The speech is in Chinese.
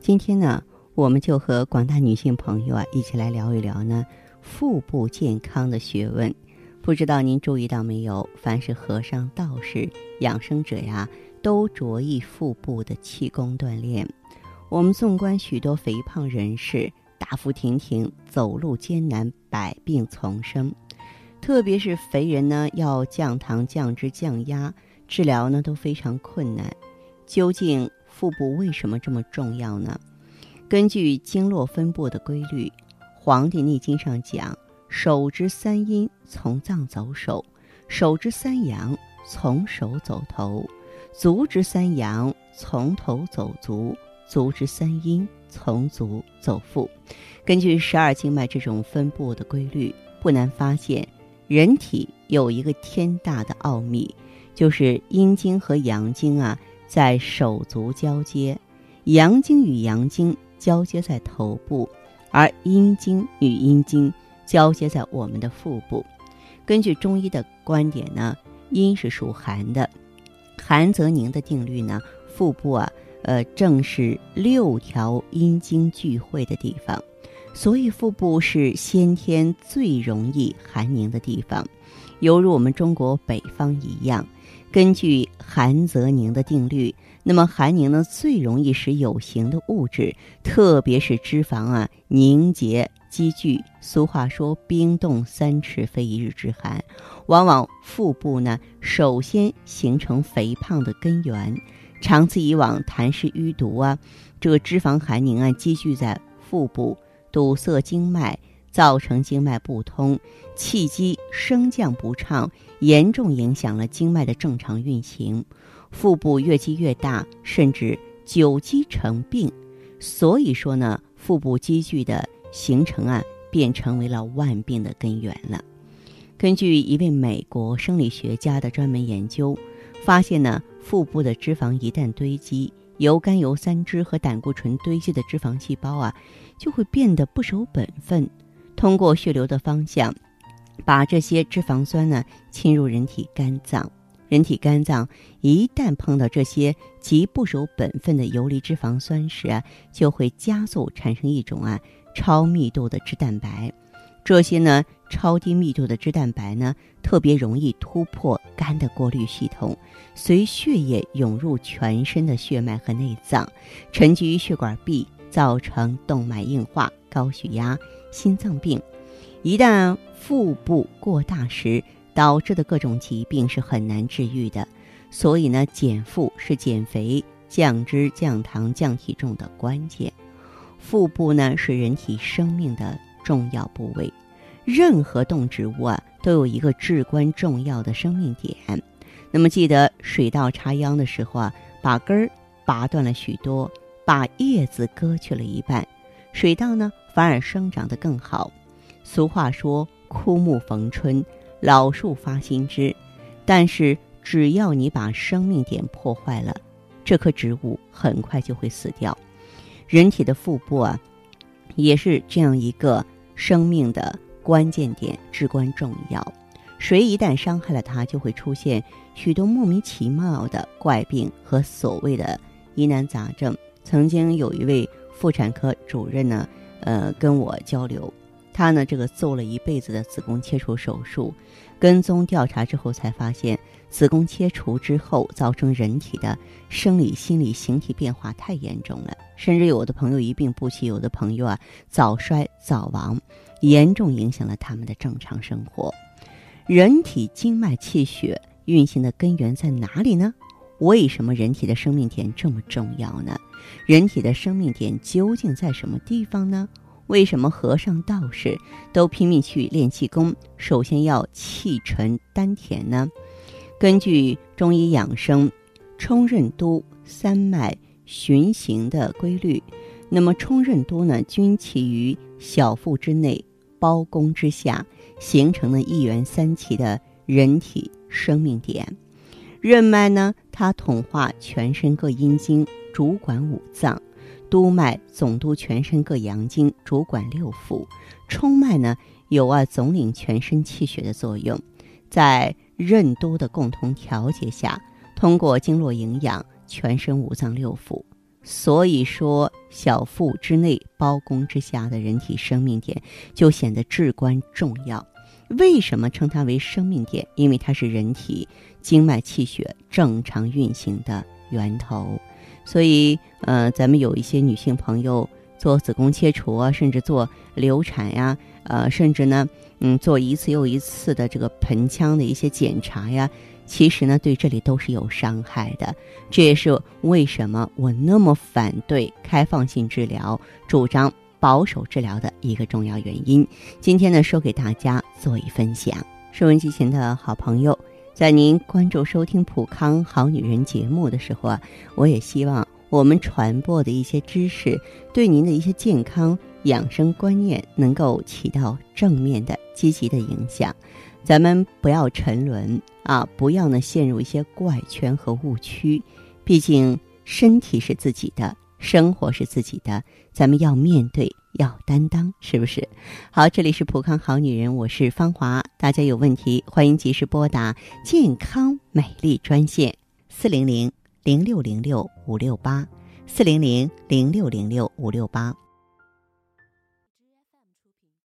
今天呢，我们就和广大女性朋友啊一起来聊一聊呢腹部健康的学问。不知道您注意到没有？凡是和尚、道士、养生者呀。都着意腹部的气功锻炼。我们纵观许多肥胖人士，大腹挺挺，走路艰难，百病丛生。特别是肥人呢，要降糖、降脂、降压，治疗呢都非常困难。究竟腹部为什么这么重要呢？根据经络分布的规律，《黄帝内经》上讲：“手之三阴从脏走手，手之三阳从手走头。”足之三阳从头走足，足之三阴从足走腹。根据十二经脉这种分布的规律，不难发现，人体有一个天大的奥秘，就是阴经和阳经啊在手足交接，阳经与阳经交接在头部，而阴经与阴经交接在我们的腹部。根据中医的观点呢，阴是属寒的。寒则凝的定律呢？腹部啊，呃，正是六条阴经聚会的地方，所以腹部是先天最容易寒凝的地方，犹如我们中国北方一样。根据寒则凝的定律，那么寒凝呢，最容易使有形的物质，特别是脂肪啊凝结。积聚，俗话说“冰冻三尺，非一日之寒”。往往腹部呢，首先形成肥胖的根源。长此以往，痰湿淤毒啊，这个脂肪寒凝啊，积聚在腹部，堵塞经脉，造成经脉不通，气机升降不畅，严重影响了经脉的正常运行。腹部越积越大，甚至久积成病。所以说呢，腹部积聚的。形成啊，便成为了万病的根源了。根据一位美国生理学家的专门研究，发现呢，腹部的脂肪一旦堆积，由甘油三酯和胆固醇堆积的脂肪细胞啊，就会变得不守本分，通过血流的方向，把这些脂肪酸呢侵入人体肝脏。人体肝脏一旦碰到这些极不守本分的游离脂肪酸时啊，就会加速产生一种啊。超密度的脂蛋白，这些呢超低密度的脂蛋白呢，特别容易突破肝的过滤系统，随血液涌入全身的血脉和内脏，沉积于血管壁，造成动脉硬化、高血压、心脏病。一旦腹部过大时，导致的各种疾病是很难治愈的。所以呢，减腹是减肥、降脂、降糖、降体重的关键。腹部呢是人体生命的重要部位，任何动植物啊都有一个至关重要的生命点。那么记得水稻插秧的时候啊，把根儿拔断了许多，把叶子割去了一半，水稻呢反而生长得更好。俗话说“枯木逢春，老树发新枝”，但是只要你把生命点破坏了，这棵植物很快就会死掉。人体的腹部啊，也是这样一个生命的关键点，至关重要。谁一旦伤害了它，就会出现许多莫名其妙的怪病和所谓的疑难杂症。曾经有一位妇产科主任呢，呃，跟我交流。他呢，这个做了一辈子的子宫切除手术，跟踪调查之后才发现，子宫切除之后造成人体的生理、心理、形体变化太严重了，甚至有的朋友一病不起，有的朋友啊早衰早亡，严重影响了他们的正常生活。人体经脉气血运行的根源在哪里呢？为什么人体的生命点这么重要呢？人体的生命点究竟在什么地方呢？为什么和尚道士都拼命去练气功？首先要气沉丹田呢？根据中医养生冲任督三脉循行的规律，那么冲任督呢，均起于小腹之内，包公之下，形成了一元三奇的人体生命点。任脉呢，它统化全身各阴经，主管五脏；督脉总督全身各阳经，主管六腑；冲脉呢，有啊总领全身气血的作用。在任督的共同调节下，通过经络营养全身五脏六腑。所以说，小腹之内，包公之下的人体生命点就显得至关重要。为什么称它为生命点？因为它是人体经脉气血正常运行的源头。所以，呃，咱们有一些女性朋友做子宫切除啊，甚至做流产呀，呃，甚至呢，嗯，做一次又一次的这个盆腔的一些检查呀，其实呢，对这里都是有伤害的。这也是为什么我那么反对开放性治疗，主张。保守治疗的一个重要原因，今天呢说给大家做一分享。收音机前的好朋友，在您关注收听《普康好女人》节目的时候啊，我也希望我们传播的一些知识，对您的一些健康养生观念能够起到正面的、积极的影响。咱们不要沉沦啊，不要呢陷入一些怪圈和误区。毕竟身体是自己的。生活是自己的，咱们要面对，要担当，是不是？好，这里是普康好女人，我是芳华。大家有问题，欢迎及时拨打健康美丽专线四零零零六零六五六八四零零零六零六五六八。